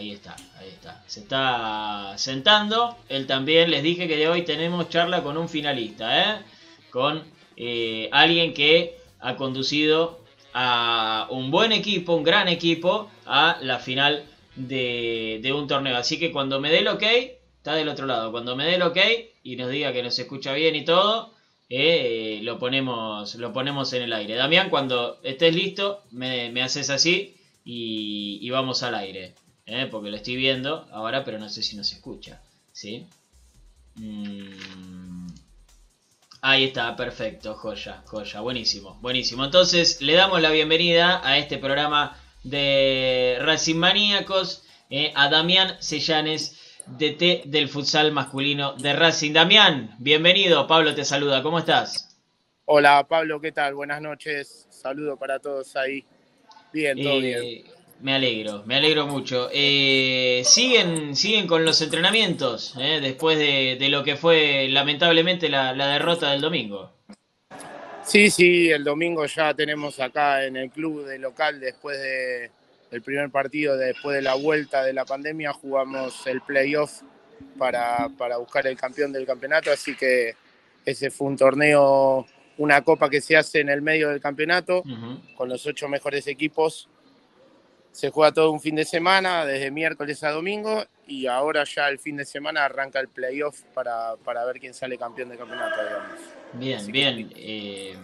ahí está, ahí está. Se está sentando. Él también les dije que de hoy tenemos charla con un finalista, ¿eh? Con eh, alguien que ha conducido a un buen equipo, un gran equipo, a la final de, un torneo. Así que cuando me dé el ok, está del otro lado. Cuando me dé el ok y nos diga que nos escucha bien y todo, eh, lo, ponemos, lo ponemos en el aire. Damián, cuando estés listo, me, haces así y, vamos al aire. Eh, porque lo estoy viendo ahora, pero no sé si nos escucha. ¿sí? Mm, ahí está, perfecto, joya, joya, buenísimo, buenísimo. Entonces le damos la bienvenida a este programa de Racing Maníacos, eh, a Damián Sellanes DT del futsal masculino de Racing. Damián, bienvenido. Pablo te saluda. ¿Cómo estás? Hola Pablo, ¿qué tal? Buenas noches. Saludo para todos ahí. Bien, todo eh, bien. Me alegro, me alegro mucho. Eh, ¿siguen, ¿Siguen con los entrenamientos eh, después de, lo que fue lamentablemente la, la derrota del domingo? Sí, sí, el domingo ya tenemos acá en el club de local después de el primer partido después de la vuelta de la pandemia jugamos el playoff para, para buscar el campeón del campeonato, así que ese fue un torneo, una copa que se hace en el medio del campeonato con los ocho mejores equipos. Se juega todo un fin de semana, desde miércoles a domingo, y ahora ya el fin de semana arranca el playoff para, para ver quién sale campeón del campeonato, Bien, bien. Eh,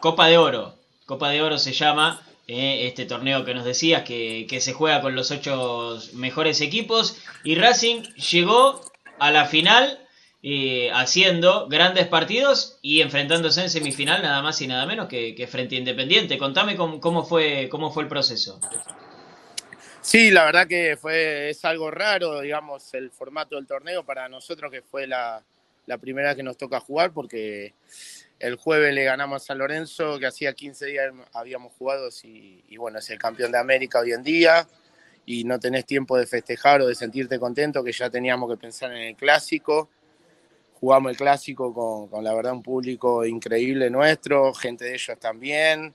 copa de Oro. Copa de Oro se llama. Eh, este torneo que nos decías, que, se juega con los ocho mejores equipos. Y Racing llegó a la final eh, haciendo grandes partidos y enfrentándose en semifinal nada más y nada menos que, frente a Independiente. Contame cómo, fue, cómo fue el proceso. Sí, la verdad que fue, es algo raro, digamos, el formato del torneo para nosotros que fue la, la primera que nos toca jugar porque el jueves le ganamos a San Lorenzo, que hacía 15 días habíamos jugado y, bueno, es el campeón de América hoy en día. Y no tenés tiempo de festejar o de sentirte contento, que ya teníamos que pensar en el clásico. Jugamos el clásico con, con la verdad un público increíble nuestro, gente de ellos también.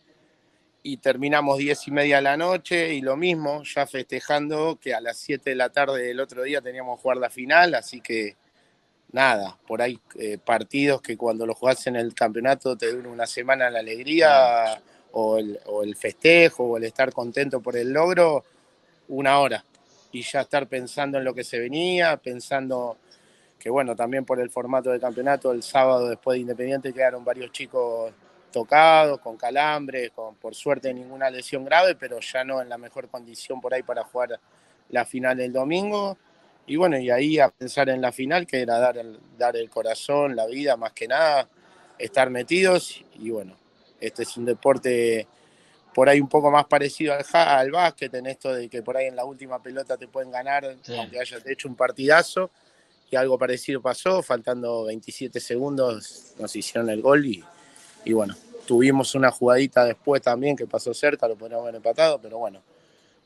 Y terminamos 10 y media de la noche y lo mismo, ya festejando que a las 7 de la tarde del otro día teníamos que jugar la final, así que nada, por ahí eh, partidos que cuando lo jugás en el campeonato te dura una semana la alegría o el, festejo o el estar contento por el logro, una hora. Y ya estar pensando en lo que se venía, pensando que bueno, también por el formato del campeonato, el sábado después de Independiente quedaron varios chicos tocados, con calambres, con por suerte ninguna lesión grave, pero ya no en la mejor condición por ahí para jugar la final el domingo y bueno, y ahí a pensar en la final, que era dar el, dar el corazón, la vida, más que nada, estar metidos. Y bueno, este es un deporte por ahí un poco más parecido al, al básquet, en esto de que por ahí en la última pelota te pueden ganar, aunque hayas hecho un partidazo. Y algo parecido pasó, faltando 27 segundos nos hicieron el gol y, y bueno, tuvimos una jugadita después también que pasó cerca, lo podríamos haber empatado, pero bueno,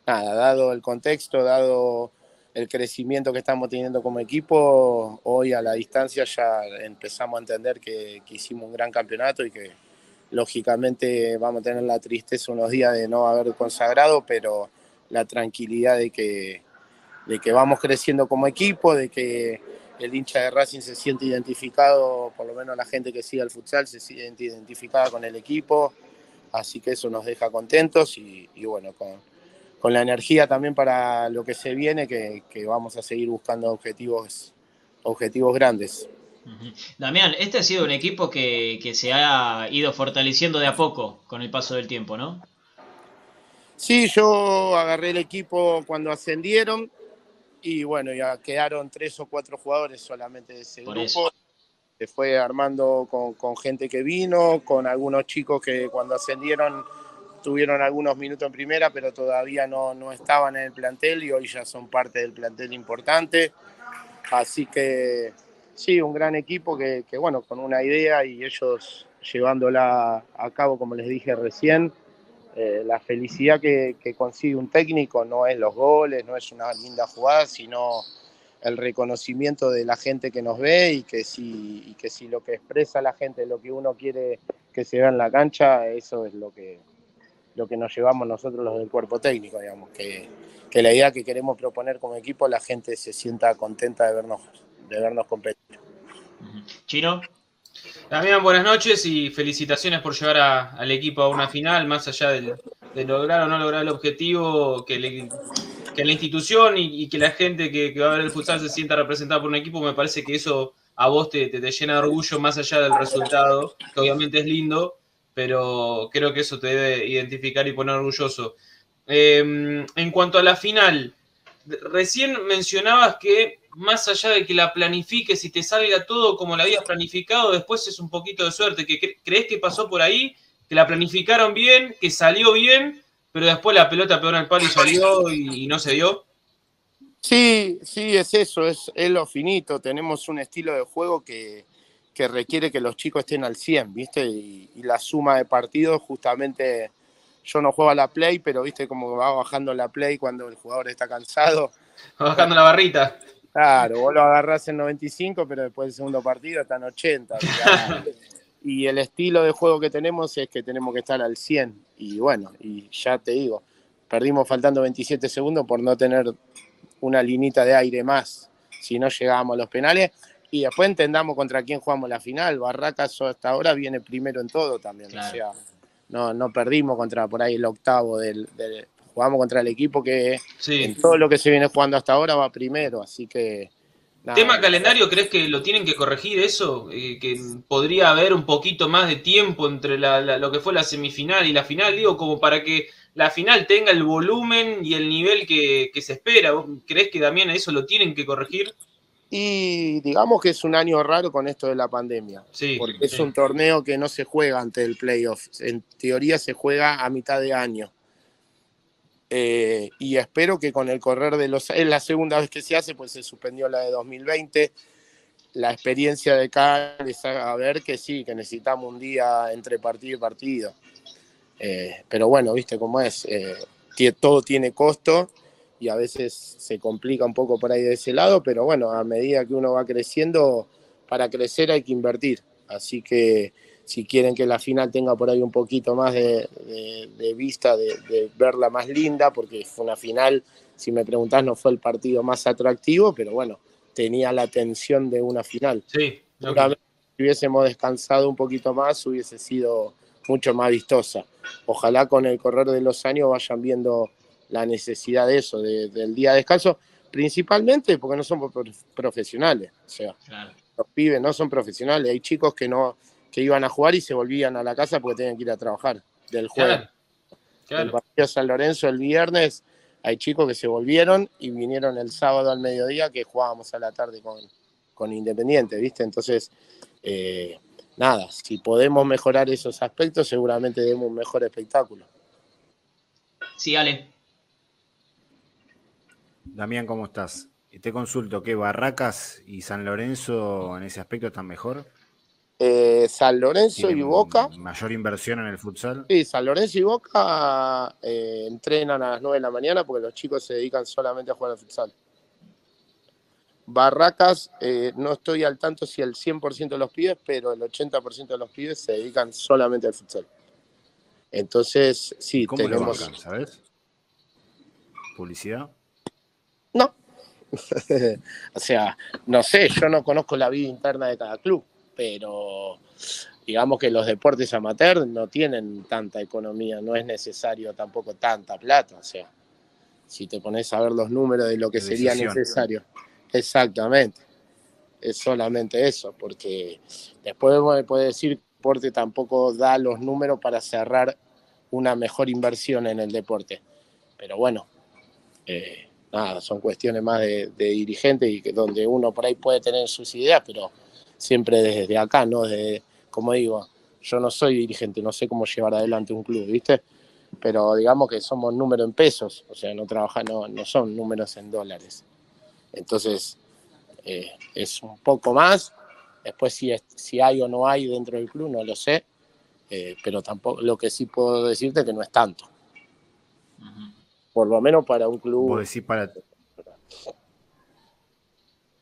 nada, dado el contexto, dado el crecimiento que estamos teniendo como equipo, hoy a la distancia ya empezamos a entender que, hicimos un gran campeonato y que lógicamente vamos a tener la tristeza unos días de no haber consagrado, pero la tranquilidad de que, de que vamos creciendo como equipo, de que el hincha de Racing se siente identificado, por lo menos la gente que sigue el futsal se siente identificada con el equipo, así que eso nos deja contentos y, y bueno, con, con la energía también para lo que se viene, que, vamos a seguir buscando objetivos, objetivos grandes. Damián, este ha sido un equipo que, se ha ido fortaleciendo de a poco con el paso del tiempo, ¿no? Sí, yo agarré el equipo cuando ascendieron y bueno, ya quedaron tres o cuatro jugadores solamente de ese grupo. Se fue armando con, con gente que vino, con algunos chicos que cuando ascendieron tuvieron algunos minutos en primera, pero todavía no, no estaban en el plantel y hoy ya son parte del plantel importante. Así que sí, un gran equipo que, que bueno, con una idea y ellos llevándola a cabo, como les dije recién, eh, la felicidad que, consigue un técnico no es los goles, no es una linda jugada, sino el reconocimiento de la gente que nos ve y que si, que si lo que expresa la gente lo que uno quiere que se vea en la cancha, eso es lo que, lo que nos llevamos nosotros los del cuerpo técnico, digamos, que, que la idea que queremos proponer como equipo, la gente se sienta contenta de vernos, de vernos competir. Chino. También buenas noches y felicitaciones por llevar al equipo a una final, más allá de lograr o no lograr el objetivo, que, la institución y, que la gente que, va a ver el futsal se sienta representada por un equipo, me parece que eso a vos te, te, llena de orgullo más allá del resultado, que obviamente es lindo, pero creo que eso te debe identificar y poner orgulloso. Em, en cuanto a la final, recién mencionabas que más allá de que la planifiques y te salga todo como la habías planificado, después es un poquito de suerte. que ¿Crees que pasó por ahí? ¿Que la planificaron bien? ¿Que salió bien? Pero después la pelota pegó en el palo y salió y, no se dio. Sí, sí, es eso, es, lo finito. Tenemos un estilo de juego que, requiere que los chicos estén al 100, ¿viste? Y, y, la suma de partidos, justamente yo no juego a la play, pero ¿viste cómo va bajando la play cuando el jugador está cansado? Va bajando la barrita. Claro, vos lo agarrás en 95, pero después del segundo partido está en 80. y el estilo de juego que tenemos es que tenemos que estar al 100. Y bueno, y ya te digo, perdimos faltando 27 segundos por no tener una linita de aire más si no llegábamos a los penales. Y después entendamos contra quién jugamos la final. Barracas hasta ahora viene primero en todo también. O sea, no, no perdimos contra por ahí el octavo del, jugamos contra el equipo que en todo lo que se viene jugando hasta ahora va primero, así que... ¿Tema calendario crees que lo tienen que corregir eso? Eh, que podría haber un poquito más de tiempo entre lo que fue la semifinal y la final, digo, como para que la final tenga el volumen y el nivel que, se espera. ¿Crees que también eso lo tienen que corregir? Y digamos que es un año raro con esto de la pandemia, sí, porque es un torneo que no se juega ante el playoff, en teoría se juega a mitad de año. Eh, y espero que con el correr de los... Es la segunda vez que se hace, pues se suspendió la de 2020. La experiencia de acá es a ver que sí, que necesitamos un día entre partido y partido. Eh, pero bueno, viste cómo es. Eh, todo tiene costo y a veces se complica un poco por ahí de ese lado, pero bueno, a medida que uno va creciendo, para crecer hay que invertir. Así que si quieren que la final tenga por ahí un poquito más de, vista, de, verla más linda, porque fue una final, si me preguntás, no fue el partido más atractivo, pero bueno, tenía la tensión de una final. Sí, si hubiésemos descansado un poquito más, hubiese sido mucho más vistosa. Ojalá con el correr de los años vayan viendo la necesidad de eso, del día de descanso, principalmente porque no somos profesionales. O sea, los pibes no son profesionales. Hay chicos que no, que iban a jugar y se volvían a la casa porque tenían que ir a trabajar del juego. El partido San Lorenzo el viernes, hay chicos que se volvieron y vinieron el sábado al mediodía que jugábamos a la tarde con, con Independiente, ¿viste? Entonces, eh, nada, si podemos mejorar esos aspectos, seguramente demos un mejor espectáculo. Sí, Ale. Damián, ¿cómo estás? Te consulto, ¿qué Barracas y San Lorenzo en ese aspecto están mejor? Eh, San Lorenzo y Boca. Mayor inversión en el futsal. Sí, San Lorenzo y Boca eh, entrenan a las 9 de la mañana porque los chicos se dedican solamente a jugar al futsal. Barracas, eh, no estoy al tanto si el 100% de los pibes, pero el 80% de los pibes se dedican solamente al futsal. Entonces, sí, ¿Cómo tenemos. ¿Sabes? ¿Publicidad? No. o sea, no sé, yo no conozco la vida interna de cada club pero digamos que los deportes amateur no tienen tanta economía, no es necesario tampoco tanta plata, o sea, si te pones a ver los números de lo que sería necesario. Exactamente, es solamente eso, porque después puede decir que el deporte tampoco da los números para cerrar una mejor inversión en el deporte, pero bueno, eh, nada, son cuestiones más de, de dirigentes y que donde uno por ahí puede tener sus ideas, pero siempre desde acá, ¿no? Desde, como digo, yo no soy dirigente, no sé cómo llevar adelante un club, ¿viste? Pero digamos que somos números en pesos, o sea, no trabajan, no, no son números en dólares. Entonces, eh, es un poco más. Después, si, si hay o no hay dentro del club, no lo sé. Eh, pero tampoco, lo que sí puedo decirte es que no es tanto. Por lo menos para un club. ¿Puedo decir para,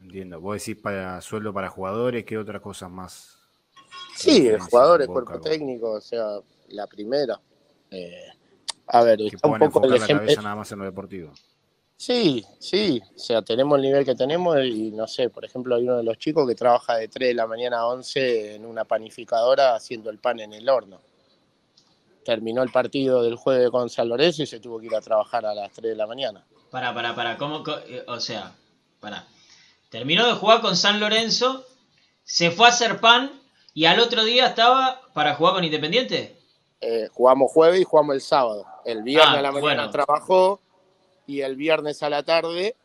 Entiendo. Vos decís para sueldo para jugadores, ¿qué otras cosas más? Sí, jugadores, cuerpo técnico, o sea, la primera. Eh, A ver, Que está un poco el enfocar la ejemplo. cabeza nada más en lo deportivo. Sí, sí, o sea, tenemos el nivel que tenemos y no sé, por ejemplo, hay uno de los chicos que trabaja de 3 de la mañana a 11 en una panificadora haciendo el pan en el horno. Terminó el partido del jueves con San Lorenzo y se tuvo que ir a trabajar a las 3 de la mañana. Para, para, para, ¿cómo? co- eh, O sea, para. Terminó de jugar con San Lorenzo, se fue a hacer pan y al otro día estaba para jugar con Independiente. Eh, jugamos jueves y jugamos el sábado. El viernes Ah, a la mañana bueno. trabajó y el viernes a la tarde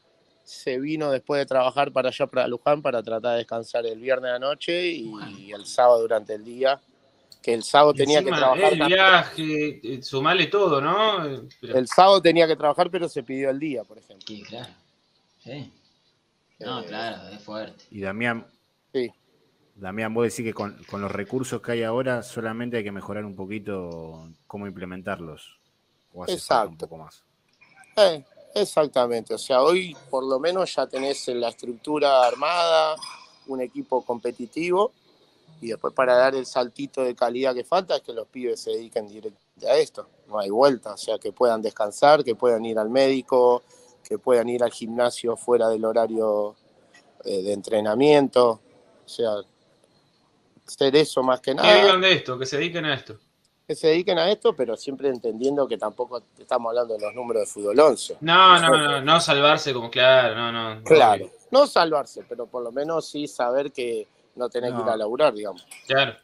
se vino después de trabajar para allá, para Luján, para tratar de descansar el viernes a la noche y, Bueno. el sábado durante el día. Que el sábado tenía que trabajar El también. viaje, eh, sumale todo, ¿no? Eh, pero- El sábado tenía que trabajar, pero se pidió el día, por ejemplo. Sí, claro. Sí. No, Eh, claro, es fuerte. Y Damián, Sí, Damián, vos decís que con, con los recursos que hay ahora solamente hay que mejorar un poquito cómo implementarlos. O hace falta un Exacto. poco más. Eh, exactamente. O sea, hoy por lo menos ya tenés la estructura armada, un equipo competitivo y después para dar el saltito de calidad que falta es que los pibes se dediquen directamente a esto. No hay vuelta. O sea, que puedan descansar, que puedan ir al médico, que puedan ir al gimnasio fuera del horario eh, de entrenamiento. O sea, ser eso más que Que nada. vivan de esto, que se dediquen a esto. que se dediquen a esto, pero siempre entendiendo que tampoco estamos hablando de los números de fútbol 11. No, no, no, no salvarse como claro, no, no. Claro, no salvarse, pero por lo menos sí saber que no tenés que ir a laburar, digamos. Claro.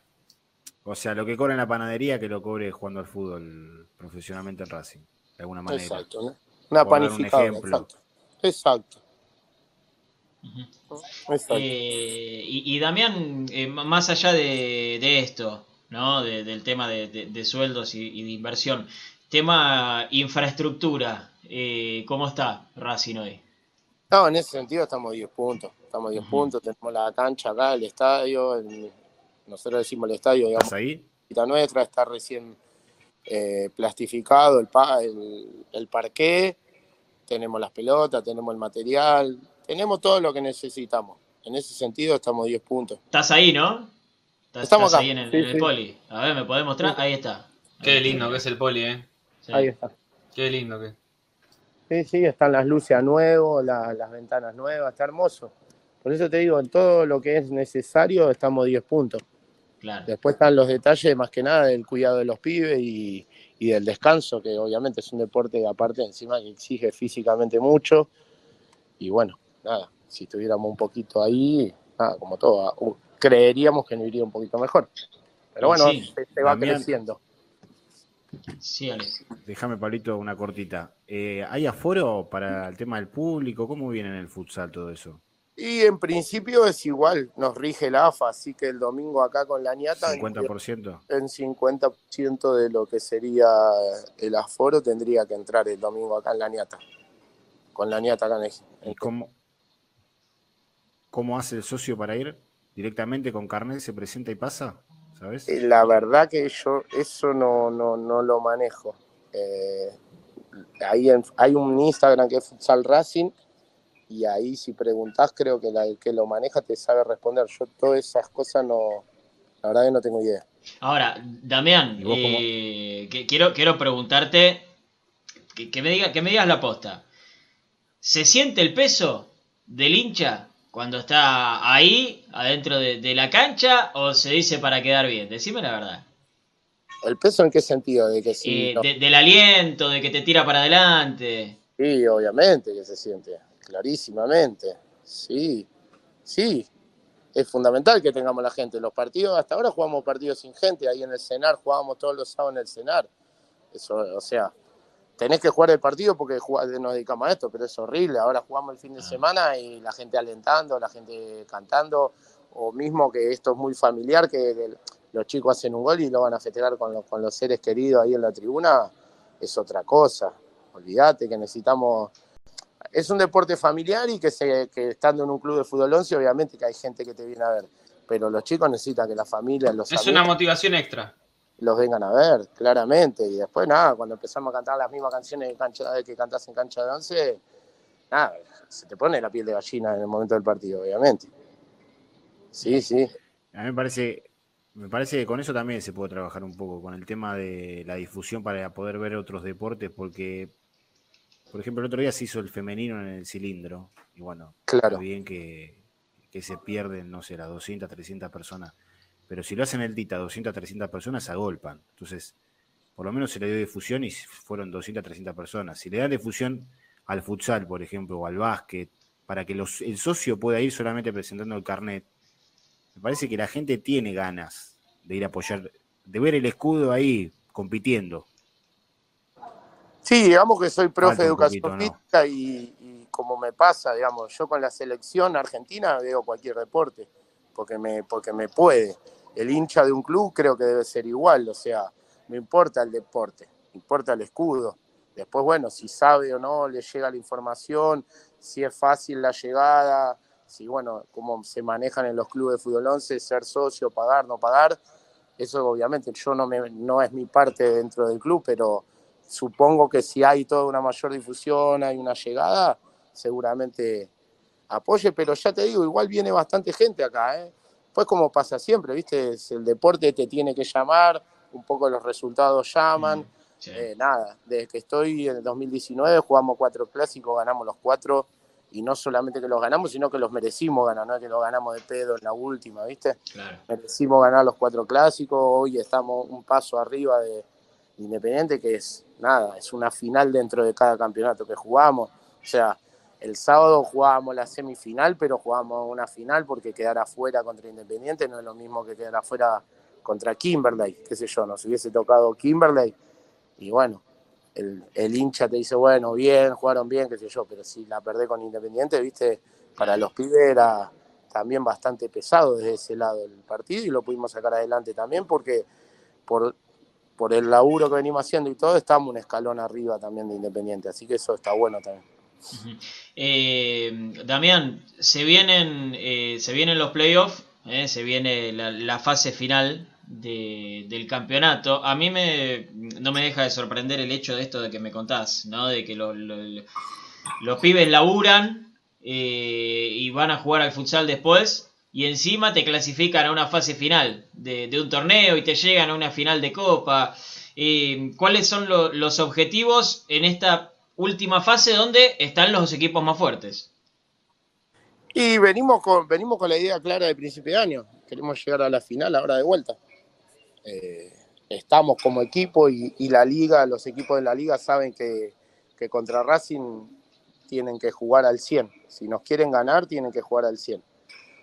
O sea, lo que cobra en la panadería, que lo cobre jugando al fútbol profesionalmente en Racing. De alguna manera. Exacto, ¿no? Una Por un exacto. Exacto. Eh, y, y Damián, eh, más allá de, de esto, ¿no? De- del tema de, de- sueldos y, y de inversión, tema infraestructura, eh, ¿cómo está Racing hoy? No, en ese sentido estamos 10 puntos. Estamos 10 Ujú. puntos, tenemos la cancha acá, el estadio, el- nosotros decimos el estadio, digamos, ¿Estás ahí? la nuestra está recién eh, plastificado, el, pa- el, el parqué, tenemos las pelotas, tenemos el material, tenemos todo lo que necesitamos. En ese sentido estamos 10 puntos. ¿Estás ahí, no? ¿Estás, Estamos estás acá, ahí en el, sí, en el sí. poli? A ver, ¿me podés mostrar? Sí. Ahí está. Qué lindo que es el poli, ¿eh? Sí. Ahí está. Qué lindo que. Sí, sí, están las luces a nuevo, la- las ventanas nuevas, está hermoso. Por eso te digo, en todo lo que es necesario estamos 10 puntos. Claro. Después están los detalles, más que nada, del cuidado de los pibes y, y del descanso, que obviamente es un deporte aparte encima que exige físicamente mucho. Y bueno, nada, si estuviéramos un poquito ahí, nada, como todo, uh, creeríamos que nos iría un poquito mejor. Pero bueno, Sí. se, se va Damián. creciendo. Sí. Déjame, Pablito, una cortita. Eh, ¿Hay aforo para el tema del público? ¿Cómo viene en el futsal todo eso? Y en principio es igual, nos rige la AFA, así que el domingo acá con la ñata en- ¿50%? en 50% de lo que sería el aforo tendría que entrar el domingo acá en la ñata. Con la ñata acá en el- ¿Y cómo, cómo hace el socio para ir? ¿Directamente con carnet se presenta y pasa? ¿Sabes? Eh, La verdad que yo eso no, no, no lo manejo. Eh, ahí en- hay un Instagram que es Futsal Racing y ahí si preguntás creo que la, el que lo maneja te sabe responder. Yo todas esas cosas no, la verdad que no tengo idea. Ahora, Damián, eh, que quiero, quiero preguntarte, que, que me diga, que me digas la posta. ¿Se siente el peso del hincha cuando está ahí, adentro de, de la cancha, o se dice para quedar bien? Decime la verdad. ¿El peso en qué sentido? De que si Eh, no- de- del aliento, de que te tira para adelante. Sí, obviamente que se siente, clarísimamente. Sí, sí. Es fundamental que tengamos la gente. Los partidos, hasta ahora jugamos partidos sin gente, ahí en el cenar, jugábamos todos los sábados en el cenar. Eso, o sea, tenés que jugar el partido porque nos dedicamos a esto, pero es horrible. Ahora jugamos el fin de semana y la gente alentando, la gente cantando, o mismo que esto es muy familiar, que los chicos hacen un gol y lo van a festejar con los, con los seres queridos ahí en la tribuna, es otra cosa. Olvídate que necesitamos es un deporte familiar y que, se, que estando en un club de fútbol 11, obviamente que hay gente que te viene a ver. Pero los chicos necesitan que la familia, los Es amigos, una motivación extra. los vengan a ver, claramente. Y después, nada, cuando empezamos a cantar las mismas canciones de cancha, que cantás en cancha de 11, nada, se te pone la piel de gallina en el momento del partido, obviamente. Sí, sí. A mí me parece, Me parece que con eso también se puede trabajar un poco, con el tema de la difusión para poder ver otros deportes, porque, por ejemplo, el otro día se hizo el femenino en el cilindro, y bueno, Claro. bien que, que se pierden, no sé, las 200, 300 personas, pero si lo hacen el Tita, 200, 300 personas se agolpan. Entonces, por lo menos se le dio difusión y fueron 200, 300 personas. Si le dan difusión al futsal, por ejemplo, o al básquet, para que los, el socio pueda ir solamente presentando el carnet, me parece que la gente tiene ganas de ir a apoyar, de ver el escudo ahí compitiendo. Sí, digamos que soy profe de educación poquito, ¿no? física y, y como me pasa, digamos, yo con la selección argentina veo cualquier deporte, porque me, porque me puede. El hincha de un club creo que debe ser igual, o sea, no importa el deporte, importa el escudo. Después, bueno, si sabe o no, le llega la información, si es fácil la llegada, si, bueno, cómo se manejan en los clubes de fútbol 11, ser socio, pagar, no pagar. Eso obviamente yo no, me, no es mi parte dentro del club, pero supongo que si hay toda una mayor difusión, hay una llegada, seguramente apoye, pero ya te digo, igual viene bastante gente acá, ¿eh? Pues como pasa siempre, ¿viste? Es el deporte te tiene que llamar, un poco los resultados llaman. Sí. Eh, nada, desde que estoy en el 2019 jugamos cuatro clásicos, ganamos los cuatro, y no solamente que los ganamos, sino que los merecimos ganar, no es que los ganamos de pedo en la última, ¿viste? Claro. merecimos ganar los cuatro clásicos, hoy estamos un paso arriba de Independiente, que es nada, es una final dentro de cada campeonato que jugamos. O sea, el sábado jugábamos la semifinal, pero jugábamos una final porque quedar afuera contra Independiente no es lo mismo que quedar afuera contra Kimberley, qué sé yo, nos hubiese tocado Kimberley y bueno, el, hincha te dice, bueno, bien, jugaron bien, qué sé yo, pero si la perdés con Independiente, viste, para los pibes era también bastante pesado desde ese lado el partido y lo pudimos sacar adelante también porque por, por el laburo que venimos haciendo y todo, estamos un escalón arriba también de Independiente, así que eso está bueno también. Ujú. Eh, Damián, se vienen, eh, se vienen los playoffs, eh, se viene la, fase final de- del campeonato. A mí me, no me deja de sorprender el hecho de esto de que me contás, ¿no? De que lo- los pibes laburan eh, y van a jugar al futsal después y encima te clasifican a una fase final de, un torneo y te llegan a una final de copa. Eh, ¿Cuáles son lo- los objetivos en esta última fase donde están los equipos más fuertes? Y venimos con, venimos con la idea clara de principio de año, queremos llegar a la final ahora de vuelta. Eh, estamos como equipo y, y la liga, los equipos de la liga saben que, que contra Racing tienen que jugar al 100. Si nos quieren ganar, tienen que jugar al 100.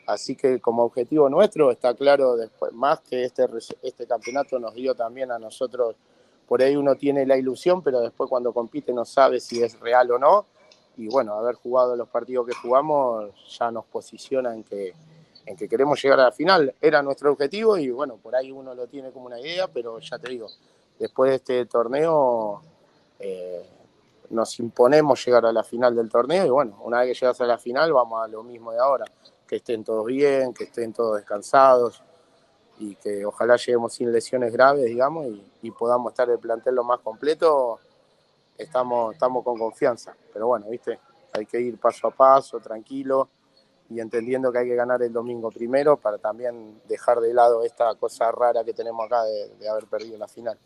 Así que como objetivo nuestro está claro después, más que este, este campeonato nos dio también a nosotros, por ahí uno tiene la ilusión, pero después cuando compite no sabe si es real o no. Y bueno, haber jugado los partidos que jugamos ya nos posiciona en que, en que queremos llegar a la final. Era nuestro objetivo y bueno, por ahí uno lo tiene como una idea, pero ya te digo, después de este torneo eh, nos imponemos llegar a la final del torneo y bueno, una vez que llegas a la final vamos a lo mismo de ahora, que estén todos bien, que estén todos descansados y que ojalá lleguemos sin lesiones graves, digamos, y, podamos estar el plantel lo más completo, estamos, estamos con confianza. Pero bueno, viste, hay que ir paso a paso, tranquilo y entendiendo que hay que ganar el domingo primero para también dejar de lado esta cosa rara que tenemos acá de, de haber perdido la final.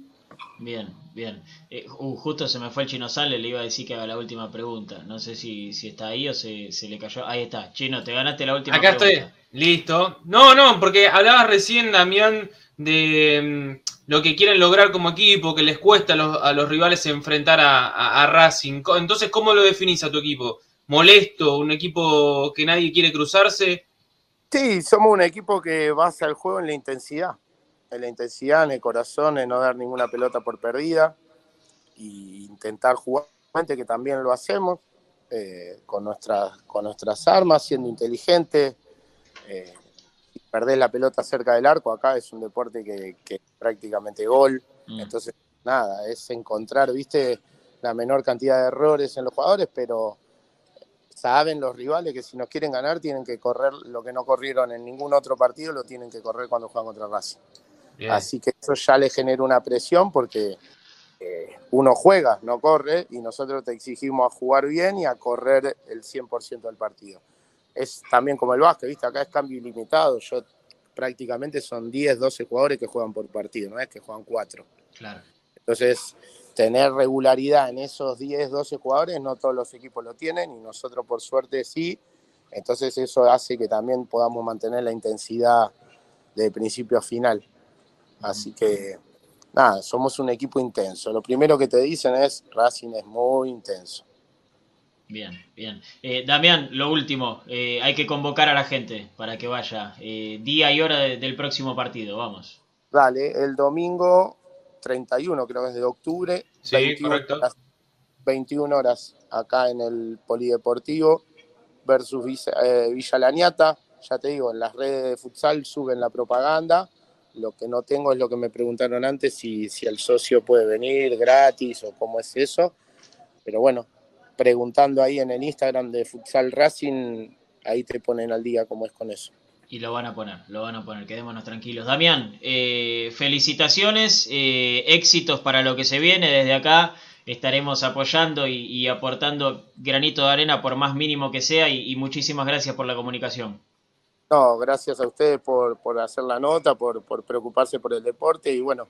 Bien, bien. Eh, uh, justo se me fue el chino Sale, le iba a decir que haga la última pregunta. No sé si, si está ahí o se, se le cayó. Ahí está, chino, te ganaste la última Acá pregunta. estoy, listo. No, no, porque hablabas recién, Damián, de mm, lo que quieren lograr como equipo, que les cuesta a los, a los rivales enfrentar a, a- a Racing. Entonces, ¿cómo lo definís a tu equipo? ¿Molesto? ¿Un equipo que nadie quiere cruzarse? Sí, somos un equipo que basa el juego en la intensidad, en la intensidad, en el corazón, en no dar ninguna pelota por perdida y intentar jugar, que también lo hacemos, eh, con, nuestras, con nuestras armas, siendo inteligentes. Eh, perder la pelota cerca del arco acá es un deporte que, que es prácticamente gol. Mm, Entonces, nada, es encontrar, viste, la menor cantidad de errores en los jugadores, pero saben los rivales que si nos quieren ganar tienen que correr lo que no corrieron en ningún otro partido, lo tienen que correr cuando juegan contra Racing. Bien. Así que eso ya le genera una presión porque eh, uno juega, no corre, y nosotros te exigimos a jugar bien y a correr el 100% del partido. Es también como el básquet, ¿viste? Acá es cambio ilimitado. Yo prácticamente son 10, 12 jugadores que juegan por partido, no es que juegan 4. Claro. Entonces, tener regularidad en esos 10, 12 jugadores, no todos los equipos lo tienen y nosotros por suerte sí. Entonces eso hace que también podamos mantener la intensidad de principio a final. Así que, nada, somos un equipo intenso. Lo primero que te dicen es, Racing es muy intenso. Bien, bien. Eh, Damián, lo último, eh, hay que convocar a la gente para que vaya. Eh, día y hora de- del próximo partido, vamos. Dale, el domingo 31, creo que es de octubre, Sí, correcto. horas, 21 horas acá en el Polideportivo versus Villa, eh, Villa Laniata. Ya te digo, en las redes de futsal suben la propaganda. Lo que no tengo es lo que me preguntaron antes, si, si el socio puede venir gratis o cómo es eso. Pero bueno, preguntando ahí en el Instagram de Futsal Racing, ahí te ponen al día cómo es con eso. Y lo van a poner, lo van a poner, quedémonos tranquilos. Damián, eh, felicitaciones, eh, éxitos para lo que se viene. Desde acá estaremos apoyando y, aportando granito de arena por más mínimo que sea y muchísimas gracias por la comunicación. No, gracias a ustedes por, por hacer la nota, por, por preocuparse por el deporte y bueno,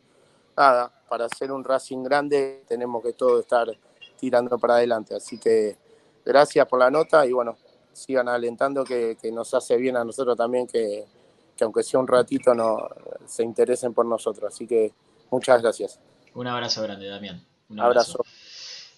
nada, para hacer un Racing grande tenemos que todo estar tirando para adelante. Así que gracias por la nota y bueno, sigan alentando que, que nos hace bien a nosotros también que, que aunque sea un ratito no se interesen por nosotros. Así que muchas gracias. Un abrazo grande, Damián. Un Abrazo.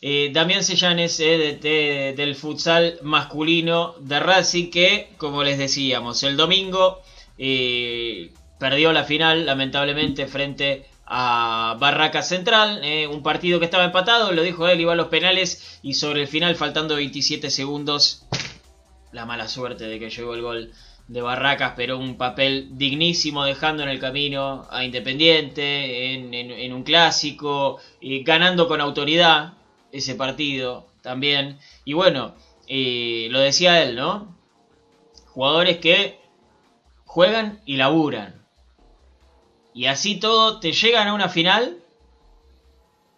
Eh, Damián Sellanes, eh, de- de- del futsal masculino de Racing, que, como les decíamos, el domingo eh, perdió la final, lamentablemente, frente a Barraca Central. un partido que estaba empatado, lo dijo él, iba a los penales y sobre el final, faltando 27 segundos, la mala suerte de que llegó el gol de Barracas, pero un papel dignísimo dejando en el camino a Independiente, en, un clásico, ganando con autoridad ese partido también. Y bueno, eh, lo decía él, ¿no? Jugadores que juegan y laburan. Y así todo te llegan a una final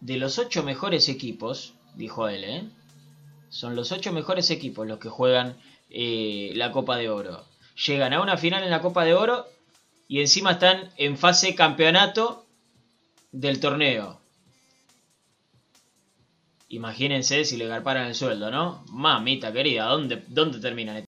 de los ocho mejores equipos, dijo él, ¿eh? Son los ocho mejores equipos los que juegan eh, la Copa de Oro. Llegan a una final en la Copa de Oro y encima están en fase campeonato del torneo. Imagínense si le garparan el sueldo, ¿no? Mamita querida, ¿dónde, dónde terminan